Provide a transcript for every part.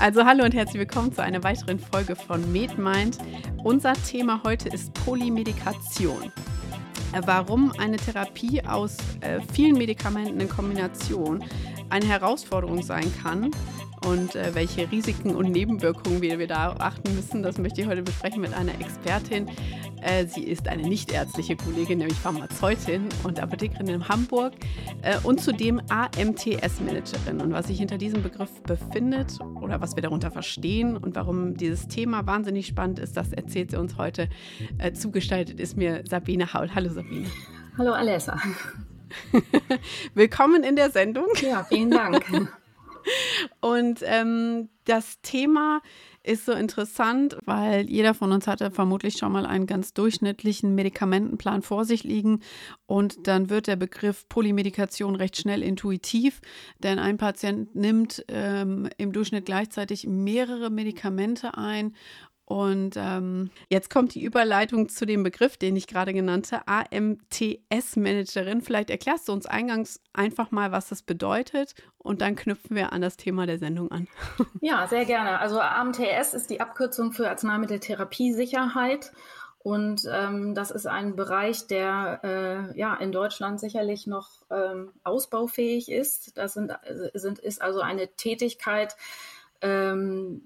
Also hallo und herzlich willkommen zu einer weiteren Folge von MedMind. Unser Thema heute ist Polymedikation. Warum eine Therapie aus äh, vielen Medikamenten in Kombination eine Herausforderung sein kann und äh, welche Risiken und Nebenwirkungen wir, wir da achten müssen, das möchte ich heute besprechen mit einer Expertin. Äh, sie ist eine nichtärztliche Kollegin, nämlich Pharmazeutin und Apothekerin in Hamburg äh, und zudem AMTS-Managerin. Und was sich hinter diesem Begriff befindet oder was wir darunter verstehen und warum dieses Thema wahnsinnig spannend ist, das erzählt sie uns heute. Äh, zugestaltet ist mir Sabine Haul. Hallo Sabine. Hallo Alessa. Willkommen in der Sendung. Ja, vielen Dank. Und ähm, das Thema ist so interessant, weil jeder von uns hatte vermutlich schon mal einen ganz durchschnittlichen Medikamentenplan vor sich liegen. Und dann wird der Begriff Polymedikation recht schnell intuitiv, denn ein Patient nimmt ähm, im Durchschnitt gleichzeitig mehrere Medikamente ein und ähm, jetzt kommt die Überleitung zu dem Begriff, den ich gerade genannte, AMTS-Managerin. Vielleicht erklärst du uns eingangs einfach mal, was das bedeutet und dann knüpfen wir an das Thema der Sendung an. Ja, sehr gerne. Also AMTS ist die Abkürzung für Arzneimitteltherapiesicherheit. Und ähm, das ist ein Bereich, der äh, ja in Deutschland sicherlich noch ähm, ausbaufähig ist. Das sind, sind, ist also eine Tätigkeit, ähm,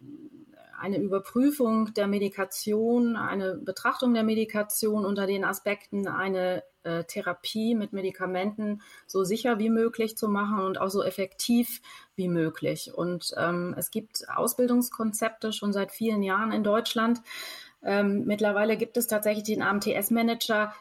eine Überprüfung der Medikation, eine Betrachtung der Medikation unter den Aspekten, eine äh, Therapie mit Medikamenten so sicher wie möglich zu machen und auch so effektiv wie möglich. Und ähm, es gibt Ausbildungskonzepte schon seit vielen Jahren in Deutschland. Ähm, mittlerweile gibt es tatsächlich den AMTS-Manager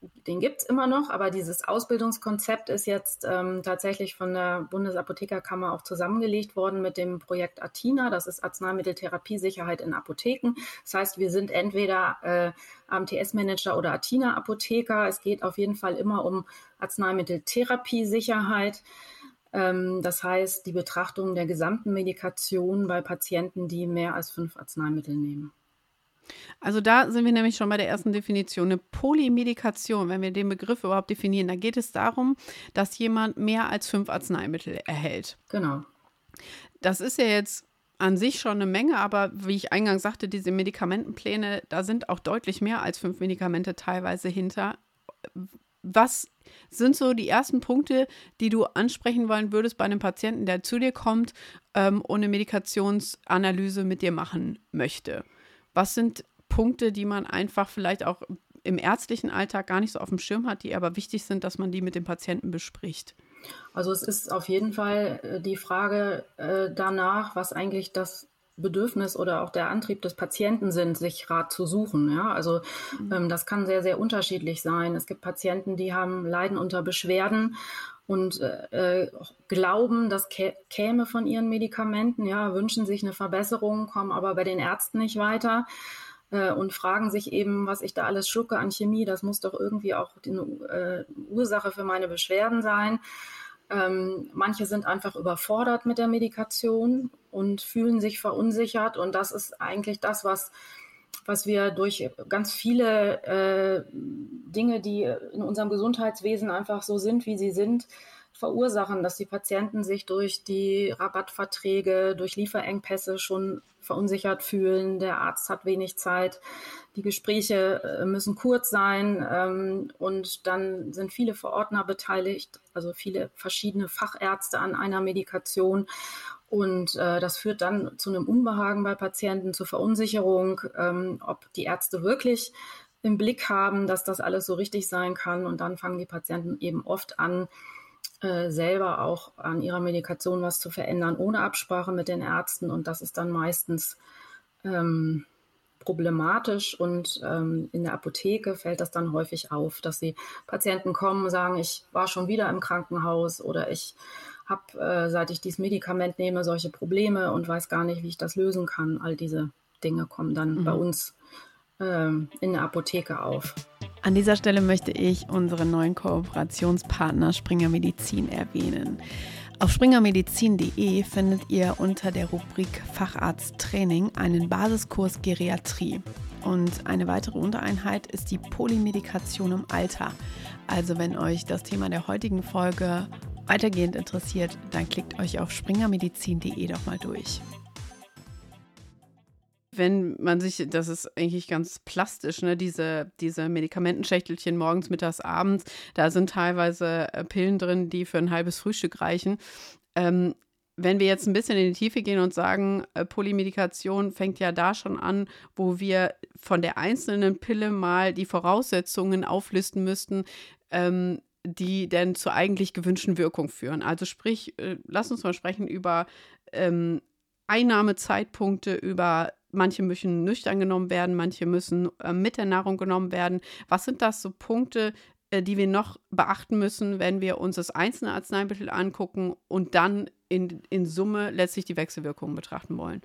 den gibt es immer noch, aber dieses Ausbildungskonzept ist jetzt ähm, tatsächlich von der Bundesapothekerkammer auch zusammengelegt worden mit dem Projekt Atina. Das ist Arzneimitteltherapiesicherheit in Apotheken. Das heißt, wir sind entweder äh, AMTS-Manager oder Atina-Apotheker. Es geht auf jeden Fall immer um Arzneimitteltherapiesicherheit. Ähm, das heißt, die Betrachtung der gesamten Medikation bei Patienten, die mehr als fünf Arzneimittel nehmen. Also da sind wir nämlich schon bei der ersten Definition. Eine Polymedikation, wenn wir den Begriff überhaupt definieren, da geht es darum, dass jemand mehr als fünf Arzneimittel erhält. Genau. Das ist ja jetzt an sich schon eine Menge, aber wie ich eingangs sagte, diese Medikamentenpläne, da sind auch deutlich mehr als fünf Medikamente teilweise hinter. Was sind so die ersten Punkte, die du ansprechen wollen würdest bei einem Patienten, der zu dir kommt ähm, und eine Medikationsanalyse mit dir machen möchte? Was sind Punkte, die man einfach vielleicht auch im ärztlichen Alltag gar nicht so auf dem Schirm hat, die aber wichtig sind, dass man die mit dem Patienten bespricht? Also es ist auf jeden Fall äh, die Frage äh, danach, was eigentlich das Bedürfnis oder auch der Antrieb des Patienten sind, sich Rat zu suchen. Ja, also mhm. ähm, das kann sehr, sehr unterschiedlich sein. Es gibt Patienten, die haben Leiden unter Beschwerden und äh, äh glauben, das käme von ihren Medikamenten, ja, wünschen sich eine Verbesserung, kommen aber bei den Ärzten nicht weiter äh, und fragen sich eben, was ich da alles schlucke an Chemie, das muss doch irgendwie auch die äh, Ursache für meine Beschwerden sein. Ähm, manche sind einfach überfordert mit der Medikation und fühlen sich verunsichert und das ist eigentlich das, was was wir durch ganz viele äh, Dinge, die in unserem Gesundheitswesen einfach so sind, wie sie sind, verursachen, dass die Patienten sich durch die Rabattverträge, durch Lieferengpässe schon verunsichert fühlen. Der Arzt hat wenig Zeit. Die Gespräche äh, müssen kurz sein ähm, und dann sind viele Verordner beteiligt, also viele verschiedene Fachärzte an einer Medikation. Und äh, das führt dann zu einem Unbehagen bei Patienten, zur Verunsicherung, ähm, ob die Ärzte wirklich im Blick haben, dass das alles so richtig sein kann. Und dann fangen die Patienten eben oft an, äh, selber auch an ihrer Medikation was zu verändern, ohne Absprache mit den Ärzten. Und das ist dann meistens ähm, problematisch. Und ähm, in der Apotheke fällt das dann häufig auf, dass die Patienten kommen und sagen, ich war schon wieder im Krankenhaus oder ich habe, äh, seit ich dieses Medikament nehme, solche Probleme und weiß gar nicht, wie ich das lösen kann. All diese Dinge kommen dann mhm. bei uns äh, in der Apotheke auf. An dieser Stelle möchte ich unseren neuen Kooperationspartner Springer Medizin erwähnen. Auf springermedizin.de findet ihr unter der Rubrik Facharzt Training einen Basiskurs Geriatrie. Und eine weitere Untereinheit ist die Polymedikation im Alter. Also wenn euch das Thema der heutigen Folge weitergehend interessiert, dann klickt euch auf springermedizin.de doch mal durch wenn man sich, das ist eigentlich ganz plastisch, ne, diese, diese Medikamentenschächtelchen morgens, mittags, abends, da sind teilweise äh, Pillen drin, die für ein halbes Frühstück reichen. Ähm, wenn wir jetzt ein bisschen in die Tiefe gehen und sagen, äh, Polymedikation fängt ja da schon an, wo wir von der einzelnen Pille mal die Voraussetzungen auflisten müssten, ähm, die denn zur eigentlich gewünschten Wirkung führen. Also sprich, äh, lass uns mal sprechen über ähm, Einnahmezeitpunkte, über manche müssen nüchtern genommen werden, manche müssen äh, mit der Nahrung genommen werden. Was sind das so Punkte, äh, die wir noch beachten müssen, wenn wir uns das einzelne Arzneimittel angucken und dann in, in Summe letztlich die Wechselwirkungen betrachten wollen?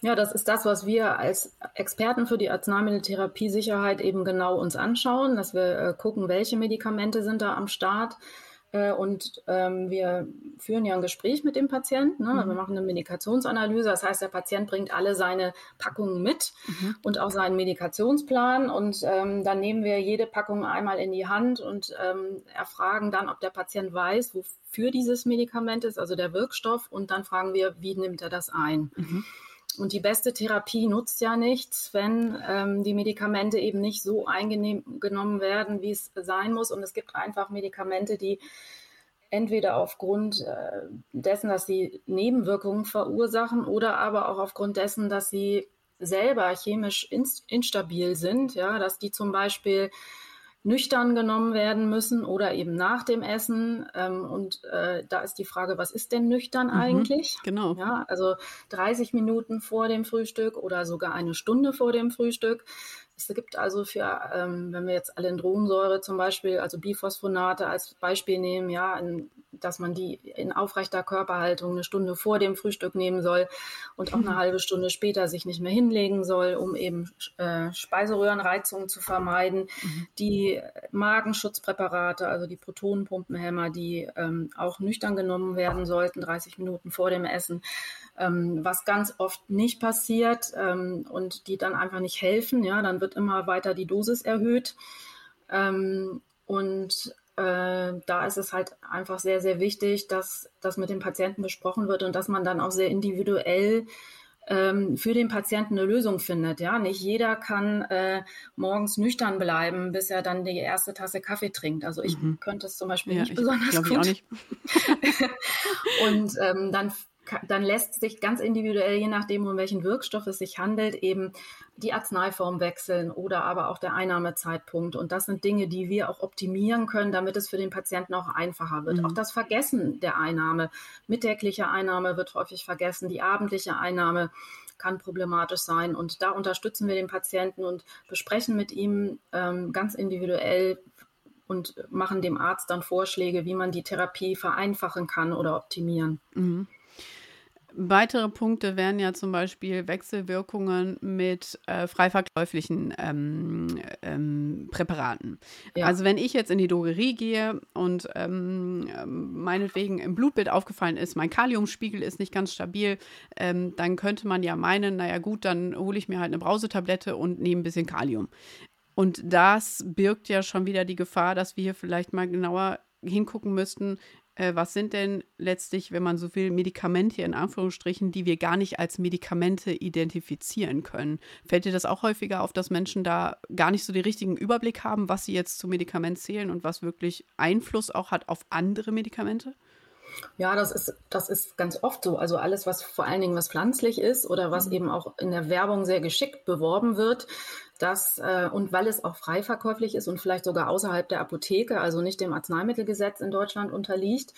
Ja, das ist das, was wir als Experten für die Arzneimitteltherapiesicherheit eben genau uns anschauen, dass wir äh, gucken, welche Medikamente sind da am Start, und ähm, wir führen ja ein Gespräch mit dem Patienten. Ne? Mhm. Wir machen eine Medikationsanalyse. Das heißt, der Patient bringt alle seine Packungen mit mhm. und auch seinen Medikationsplan. Und ähm, dann nehmen wir jede Packung einmal in die Hand und ähm, erfragen dann, ob der Patient weiß, wofür dieses Medikament ist, also der Wirkstoff. Und dann fragen wir, wie nimmt er das ein? Mhm. Und die beste Therapie nutzt ja nichts, wenn ähm, die Medikamente eben nicht so eingenommen werden, wie es sein muss. Und es gibt einfach Medikamente, die entweder aufgrund äh, dessen, dass sie Nebenwirkungen verursachen oder aber auch aufgrund dessen, dass sie selber chemisch instabil sind, ja, dass die zum Beispiel nüchtern genommen werden müssen oder eben nach dem Essen. Ähm, und äh, da ist die Frage, was ist denn nüchtern mhm, eigentlich? Genau. Ja, also 30 Minuten vor dem Frühstück oder sogar eine Stunde vor dem Frühstück. Es gibt also für, ähm, wenn wir jetzt Alendronsäure zum Beispiel, also Biphosphonate als Beispiel nehmen, ja, in, dass man die in aufrechter Körperhaltung eine Stunde vor dem Frühstück nehmen soll und auch eine mhm. halbe Stunde später sich nicht mehr hinlegen soll, um eben äh, Speiseröhrenreizungen zu vermeiden. Mhm. Die Magenschutzpräparate, also die Protonenpumpenhämmer, die ähm, auch nüchtern genommen werden sollten, 30 Minuten vor dem Essen ähm, was ganz oft nicht passiert ähm, und die dann einfach nicht helfen. Ja, dann wird immer weiter die Dosis erhöht. Ähm, und äh, da ist es halt einfach sehr, sehr wichtig, dass das mit dem Patienten besprochen wird und dass man dann auch sehr individuell ähm, für den Patienten eine Lösung findet. Ja, nicht jeder kann äh, morgens nüchtern bleiben, bis er dann die erste Tasse Kaffee trinkt. Also ich mhm. könnte es zum Beispiel ja, nicht besonders gut. Ich auch nicht. und ähm, dann dann lässt sich ganz individuell, je nachdem, um welchen Wirkstoff es sich handelt, eben die Arzneiform wechseln oder aber auch der Einnahmezeitpunkt. Und das sind Dinge, die wir auch optimieren können, damit es für den Patienten auch einfacher wird. Mhm. Auch das Vergessen der Einnahme, mittägliche Einnahme wird häufig vergessen, die abendliche Einnahme kann problematisch sein. Und da unterstützen wir den Patienten und besprechen mit ihm ähm, ganz individuell, und machen dem Arzt dann Vorschläge, wie man die Therapie vereinfachen kann oder optimieren. Mhm. Weitere Punkte wären ja zum Beispiel Wechselwirkungen mit äh, frei verkäuflichen ähm, ähm, Präparaten. Ja. Also wenn ich jetzt in die Drogerie gehe und ähm, meinetwegen im Blutbild aufgefallen ist, mein Kaliumspiegel ist nicht ganz stabil, ähm, dann könnte man ja meinen, naja gut, dann hole ich mir halt eine Brausetablette und nehme ein bisschen Kalium. Und das birgt ja schon wieder die Gefahr, dass wir hier vielleicht mal genauer hingucken müssten, äh, was sind denn letztlich, wenn man so will, Medikamente in Anführungsstrichen, die wir gar nicht als Medikamente identifizieren können? Fällt dir das auch häufiger auf, dass Menschen da gar nicht so den richtigen Überblick haben, was sie jetzt zu Medikament zählen und was wirklich Einfluss auch hat auf andere Medikamente? Ja, das ist, das ist ganz oft so. Also alles, was vor allen Dingen was pflanzlich ist oder was mhm. eben auch in der Werbung sehr geschickt beworben wird, das, äh, und weil es auch frei verkäuflich ist und vielleicht sogar außerhalb der Apotheke, also nicht dem Arzneimittelgesetz in Deutschland unterliegt,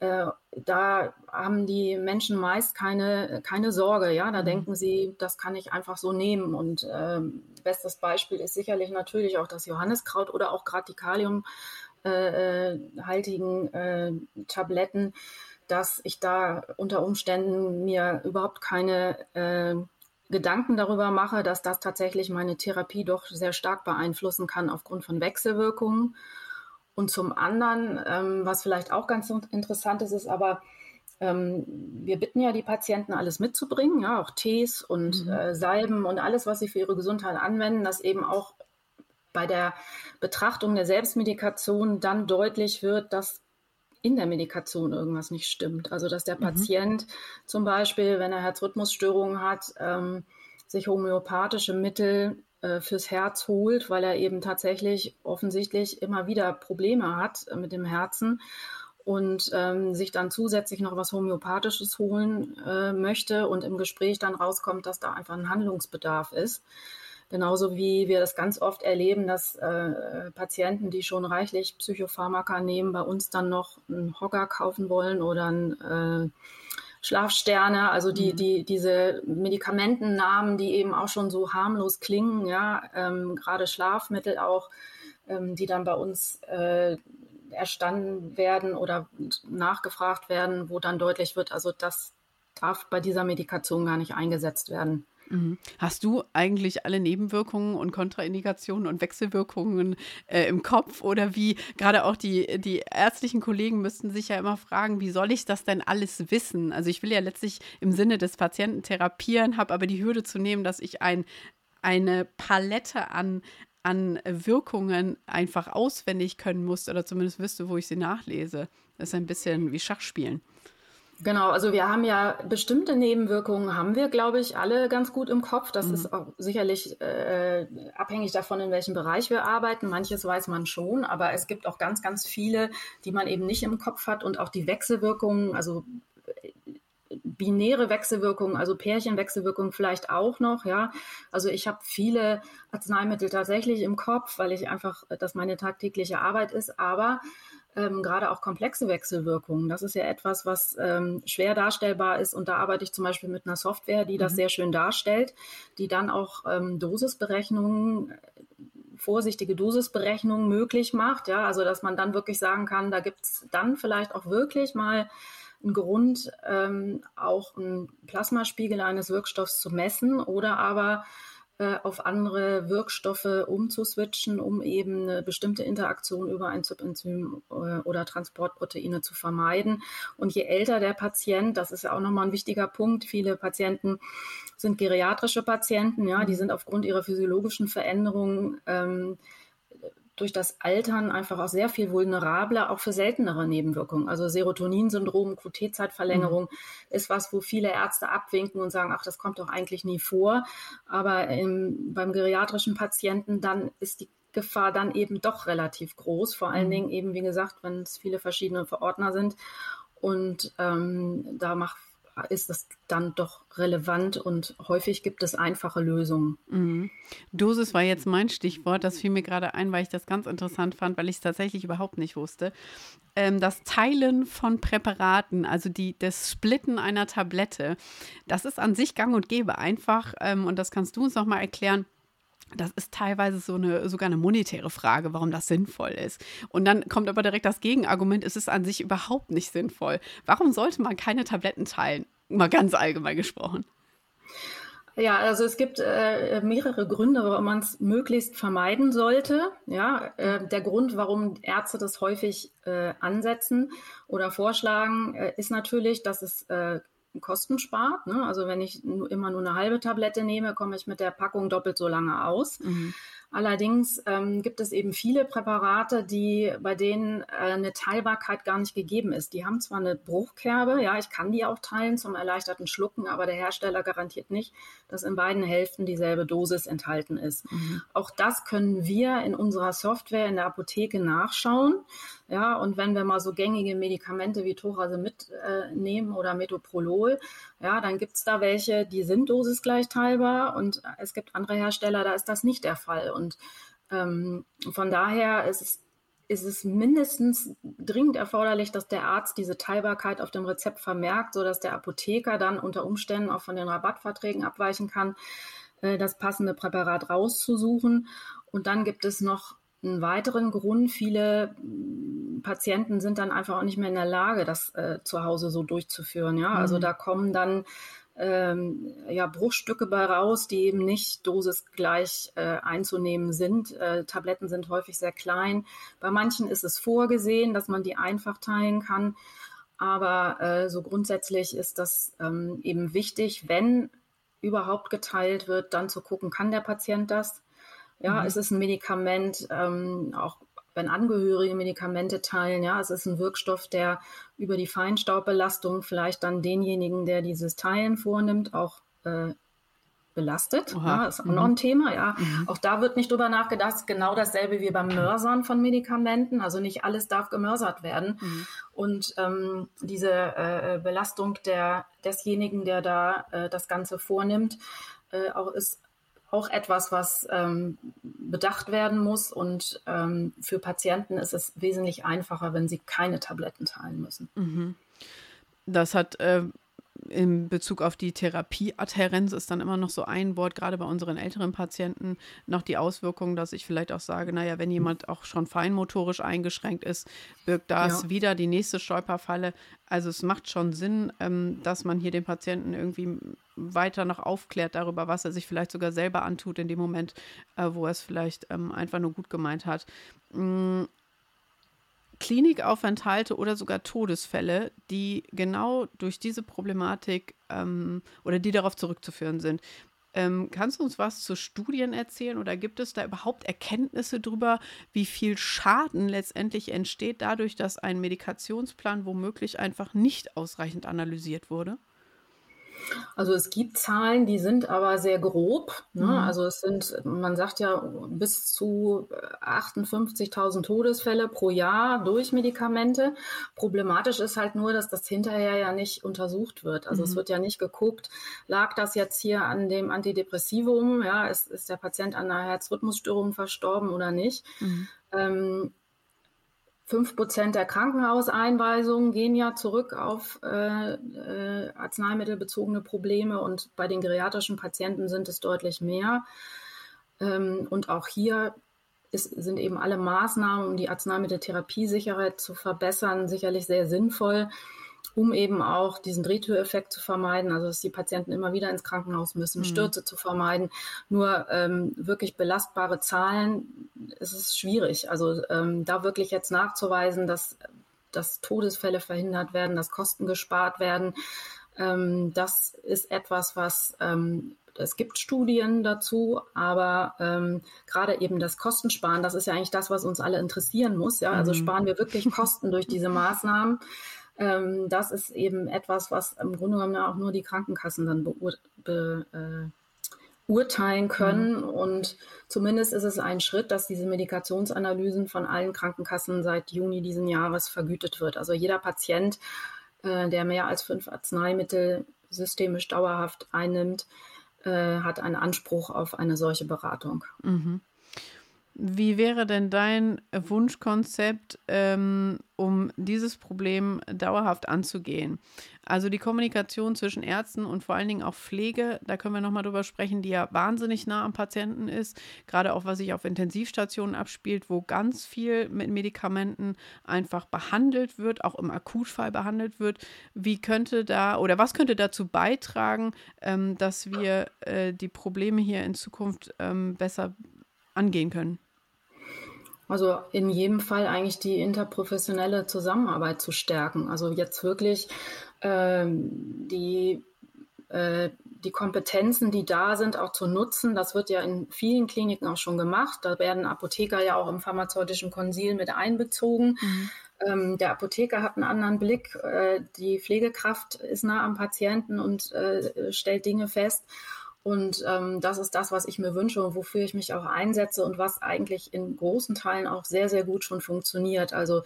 äh, da haben die Menschen meist keine, keine Sorge. Ja, da mhm. denken sie, das kann ich einfach so nehmen. Und äh, bestes Beispiel ist sicherlich natürlich auch das Johanniskraut oder auch gerade die Kalium äh, äh, haltigen äh, Tabletten, dass ich da unter Umständen mir überhaupt keine äh, Gedanken darüber mache, dass das tatsächlich meine Therapie doch sehr stark beeinflussen kann aufgrund von Wechselwirkungen. Und zum anderen, ähm, was vielleicht auch ganz interessant ist, ist aber, ähm, wir bitten ja die Patienten, alles mitzubringen, ja, auch Tees und mhm. äh, Salben und alles, was sie für ihre Gesundheit anwenden, dass eben auch bei der Betrachtung der Selbstmedikation dann deutlich wird, dass in der Medikation irgendwas nicht stimmt. Also dass der mhm. Patient zum Beispiel, wenn er Herzrhythmusstörungen hat, ähm, sich homöopathische Mittel äh, fürs Herz holt, weil er eben tatsächlich offensichtlich immer wieder Probleme hat äh, mit dem Herzen und ähm, sich dann zusätzlich noch was Homöopathisches holen äh, möchte und im Gespräch dann rauskommt, dass da einfach ein Handlungsbedarf ist. Genauso wie wir das ganz oft erleben, dass äh, Patienten, die schon reichlich Psychopharmaka nehmen, bei uns dann noch einen Hocker kaufen wollen oder ein äh, Schlafsterne, also die, mhm. die, diese Medikamentennamen, die eben auch schon so harmlos klingen, ja, ähm, gerade Schlafmittel auch, ähm, die dann bei uns äh, erstanden werden oder nachgefragt werden, wo dann deutlich wird, also das darf bei dieser Medikation gar nicht eingesetzt werden. Mhm. Hast du eigentlich alle Nebenwirkungen und Kontraindikationen und Wechselwirkungen äh, im Kopf oder wie gerade auch die, die ärztlichen Kollegen müssten sich ja immer fragen, wie soll ich das denn alles wissen? Also ich will ja letztlich im Sinne des Patienten therapieren, habe aber die Hürde zu nehmen, dass ich ein, eine Palette an, an Wirkungen einfach auswendig können muss oder zumindest wüsste, wo ich sie nachlese. Das ist ein bisschen wie Schachspielen. Genau, also wir haben ja bestimmte Nebenwirkungen, haben wir, glaube ich, alle ganz gut im Kopf. Das mhm. ist auch sicherlich äh, abhängig davon, in welchem Bereich wir arbeiten. Manches weiß man schon, aber es gibt auch ganz, ganz viele, die man eben nicht im Kopf hat und auch die Wechselwirkungen, also äh, binäre Wechselwirkungen, also Pärchenwechselwirkungen vielleicht auch noch, ja. Also ich habe viele Arzneimittel tatsächlich im Kopf, weil ich einfach, das meine tagtägliche Arbeit ist, aber ähm, gerade auch komplexe Wechselwirkungen. Das ist ja etwas, was ähm, schwer darstellbar ist. Und da arbeite ich zum Beispiel mit einer Software, die das mhm. sehr schön darstellt, die dann auch ähm, Dosisberechnungen vorsichtige Dosisberechnungen möglich macht. Ja, also dass man dann wirklich sagen kann, da gibt es dann vielleicht auch wirklich mal einen Grund, ähm, auch einen Plasmaspiegel eines Wirkstoffs zu messen oder aber äh, auf andere Wirkstoffe umzuswitchen, um eben eine bestimmte Interaktion über ein Zybenzym äh, oder Transportproteine zu vermeiden. Und je älter der Patient, das ist ja auch nochmal ein wichtiger Punkt, viele Patienten sind geriatrische Patienten, ja, die mhm. sind aufgrund ihrer physiologischen Veränderungen ähm, durch das Altern einfach auch sehr viel vulnerabler, auch für seltenere Nebenwirkungen. Also Serotoninsyndrom, QT-Zeitverlängerung mhm. ist was, wo viele Ärzte abwinken und sagen, ach, das kommt doch eigentlich nie vor. Aber im, beim geriatrischen Patienten dann ist die Gefahr dann eben doch relativ groß. Vor allen mhm. Dingen eben, wie gesagt, wenn es viele verschiedene Verordner sind. Und ähm, da macht ist das dann doch relevant und häufig gibt es einfache Lösungen. Mhm. Dosis war jetzt mein Stichwort. Das fiel mir gerade ein, weil ich das ganz interessant fand, weil ich es tatsächlich überhaupt nicht wusste. Ähm, das Teilen von Präparaten, also die, das Splitten einer Tablette, das ist an sich gang und gäbe einfach. Ähm, und das kannst du uns nochmal erklären das ist teilweise so eine, sogar eine monetäre Frage, warum das sinnvoll ist. Und dann kommt aber direkt das Gegenargument, es ist an sich überhaupt nicht sinnvoll. Warum sollte man keine Tabletten teilen? Mal ganz allgemein gesprochen. Ja, also es gibt äh, mehrere Gründe, warum man es möglichst vermeiden sollte. Ja, äh, der Grund, warum Ärzte das häufig äh, ansetzen oder vorschlagen, äh, ist natürlich, dass es äh, Kosten spart. Ne? Also wenn ich immer nur eine halbe Tablette nehme, komme ich mit der Packung doppelt so lange aus. Mhm. Allerdings ähm, gibt es eben viele Präparate, die bei denen äh, eine Teilbarkeit gar nicht gegeben ist. Die haben zwar eine Bruchkerbe, ja, ich kann die auch teilen zum erleichterten Schlucken, aber der Hersteller garantiert nicht, dass in beiden Hälften dieselbe Dosis enthalten ist. Mhm. Auch das können wir in unserer Software in der Apotheke nachschauen. Ja, und wenn wir mal so gängige Medikamente wie Thorasemid äh, oder Metoprolol, ja, dann gibt es da welche, die sind dosisgleich teilbar und es gibt andere Hersteller, da ist das nicht der Fall. Und ähm, von daher ist es, ist es mindestens dringend erforderlich, dass der Arzt diese Teilbarkeit auf dem Rezept vermerkt, sodass der Apotheker dann unter Umständen auch von den Rabattverträgen abweichen kann, äh, das passende Präparat rauszusuchen. Und dann gibt es noch einen weiteren Grund, viele mm, Patienten sind dann einfach auch nicht mehr in der Lage, das äh, zu Hause so durchzuführen. Ja, also mhm. also da kommen dann ähm, ja, Bruchstücke bei raus, die eben nicht dosisgleich äh, einzunehmen sind. Äh, Tabletten sind häufig sehr klein. Bei manchen ist es vorgesehen, dass man die einfach teilen kann. Aber äh, so grundsätzlich ist das ähm, eben wichtig, wenn überhaupt geteilt wird, dann zu gucken, kann der Patient das? Ja, mhm. es ist ein Medikament, ähm, auch wenn Angehörige Medikamente teilen. Ja, es ist ein Wirkstoff, der über die Feinstaubbelastung vielleicht dann denjenigen, der dieses Teilen vornimmt, auch äh, belastet. Oha. Ja, ist auch mhm. noch ein Thema. Ja, mhm. auch da wird nicht drüber nachgedacht. Genau dasselbe wie beim Mörsern von Medikamenten. Also nicht alles darf gemörsert werden. Mhm. Und ähm, diese äh, Belastung der desjenigen, der da äh, das Ganze vornimmt, äh, auch ist auch etwas, was ähm, bedacht werden muss. Und ähm, für Patienten ist es wesentlich einfacher, wenn sie keine Tabletten teilen müssen. Mhm. Das hat äh, in Bezug auf die Therapieadhärenz ist dann immer noch so ein Wort, gerade bei unseren älteren Patienten, noch die Auswirkung, dass ich vielleicht auch sage, naja, wenn jemand auch schon feinmotorisch eingeschränkt ist, birgt das ja. wieder die nächste Stolperfalle. Also es macht schon Sinn, ähm, dass man hier den Patienten irgendwie weiter noch aufklärt darüber, was er sich vielleicht sogar selber antut in dem Moment, äh, wo er es vielleicht ähm, einfach nur gut gemeint hat. Klinikaufenthalte oder sogar Todesfälle, die genau durch diese Problematik ähm, oder die darauf zurückzuführen sind. Ähm, kannst du uns was zu Studien erzählen oder gibt es da überhaupt Erkenntnisse darüber, wie viel Schaden letztendlich entsteht dadurch, dass ein Medikationsplan womöglich einfach nicht ausreichend analysiert wurde? Also es gibt Zahlen, die sind aber sehr grob. Ne? Mhm. Also es sind, man sagt ja, bis zu 58.000 Todesfälle pro Jahr durch Medikamente. Problematisch ist halt nur, dass das hinterher ja nicht untersucht wird. Also mhm. es wird ja nicht geguckt, lag das jetzt hier an dem Antidepressivum, ja, ist, ist der Patient an einer Herzrhythmusstörung verstorben oder nicht. Mhm. Ähm, Fünf Prozent der Krankenhauseinweisungen gehen ja zurück auf äh, äh, arzneimittelbezogene Probleme und bei den geriatrischen Patienten sind es deutlich mehr. Ähm, und auch hier ist, sind eben alle Maßnahmen, um die Arzneimitteltherapiesicherheit zu verbessern, sicherlich sehr sinnvoll um eben auch diesen Drehtüreffekt zu vermeiden, also dass die Patienten immer wieder ins Krankenhaus müssen, mhm. Stürze zu vermeiden. Nur ähm, wirklich belastbare Zahlen ist es schwierig. Also ähm, da wirklich jetzt nachzuweisen, dass, dass Todesfälle verhindert werden, dass Kosten gespart werden, ähm, das ist etwas, was ähm, es gibt Studien dazu, aber ähm, gerade eben das Kostensparen, das ist ja eigentlich das, was uns alle interessieren muss. Ja, also mhm. sparen wir wirklich Kosten durch diese Maßnahmen. Ähm, das ist eben etwas, was im Grunde genommen auch nur die Krankenkassen dann beurteilen be, äh, können. Mhm. Und zumindest ist es ein Schritt, dass diese Medikationsanalysen von allen Krankenkassen seit Juni diesen Jahres vergütet wird. Also jeder Patient, äh, der mehr als fünf Arzneimittel systemisch dauerhaft einnimmt, äh, hat einen Anspruch auf eine solche Beratung. Mhm. Wie wäre denn dein Wunschkonzept, ähm, um dieses Problem dauerhaft anzugehen? Also die Kommunikation zwischen Ärzten und vor allen Dingen auch Pflege, da können wir nochmal drüber sprechen, die ja wahnsinnig nah am Patienten ist. Gerade auch, was sich auf Intensivstationen abspielt, wo ganz viel mit Medikamenten einfach behandelt wird, auch im Akutfall behandelt wird. Wie könnte da oder was könnte dazu beitragen, ähm, dass wir äh, die Probleme hier in Zukunft ähm, besser angehen können? Also in jedem Fall eigentlich die interprofessionelle Zusammenarbeit zu stärken. Also jetzt wirklich ähm, die, äh, die Kompetenzen, die da sind, auch zu nutzen. Das wird ja in vielen Kliniken auch schon gemacht. Da werden Apotheker ja auch im pharmazeutischen Konsil mit einbezogen. Mhm. Ähm, der Apotheker hat einen anderen Blick. Äh, die Pflegekraft ist nah am Patienten und äh, stellt Dinge fest. Und ähm, das ist das, was ich mir wünsche und wofür ich mich auch einsetze und was eigentlich in großen Teilen auch sehr, sehr gut schon funktioniert. Also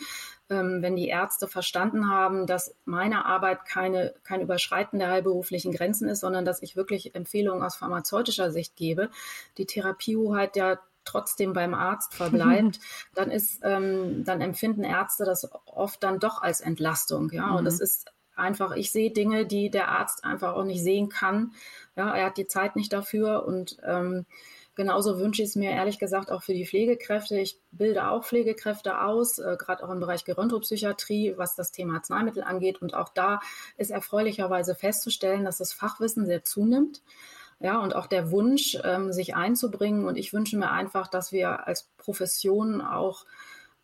ähm, wenn die Ärzte verstanden haben, dass meine Arbeit keine, kein Überschreiten der heilberuflichen Grenzen ist, sondern dass ich wirklich Empfehlungen aus pharmazeutischer Sicht gebe, die Therapiehoheit ja trotzdem beim Arzt verbleibt, dann ist, ähm, dann empfinden Ärzte das oft dann doch als Entlastung. Ja, mhm. und es ist einfach, ich sehe Dinge, die der Arzt einfach auch nicht sehen kann. Ja, er hat die Zeit nicht dafür und ähm, genauso wünsche ich es mir ehrlich gesagt auch für die Pflegekräfte. Ich bilde auch Pflegekräfte aus, äh, gerade auch im Bereich Gerontopsychiatrie, was das Thema Arzneimittel angeht. Und auch da ist erfreulicherweise festzustellen, dass das Fachwissen sehr zunimmt. Ja, und auch der Wunsch, ähm, sich einzubringen. Und ich wünsche mir einfach, dass wir als Profession auch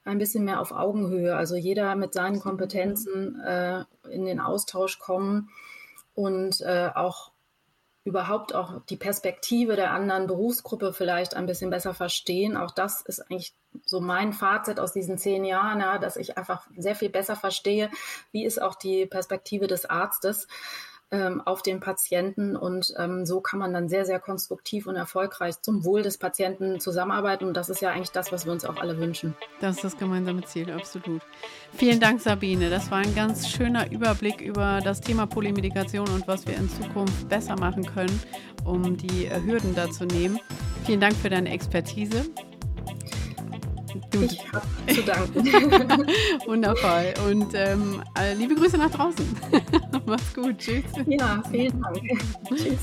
ein bisschen mehr auf Augenhöhe, also jeder mit seinen Kompetenzen äh, in den Austausch kommen und äh, auch überhaupt auch die Perspektive der anderen Berufsgruppe vielleicht ein bisschen besser verstehen. Auch das ist eigentlich so mein Fazit aus diesen zehn Jahren, ja, dass ich einfach sehr viel besser verstehe, wie ist auch die Perspektive des Arztes ähm, auf den Patienten. Und ähm, so kann man dann sehr, sehr konstruktiv und erfolgreich zum Wohl des Patienten zusammenarbeiten. Und das ist ja eigentlich das, was wir uns auch alle wünschen. Das ist das gemeinsame Ziel, absolut. Vielen Dank, Sabine. Das war ein ganz schöner Überblick über das Thema Polymedikation und was wir in Zukunft besser machen können, um die äh, Hürden da zu nehmen. Vielen Dank für deine Expertise. Du. Ich habe zu danken. Wundervoll. Und ähm, äh, liebe Grüße nach draußen. Mach's gut. Tschüss. Ja, vielen Dank. Tschüss.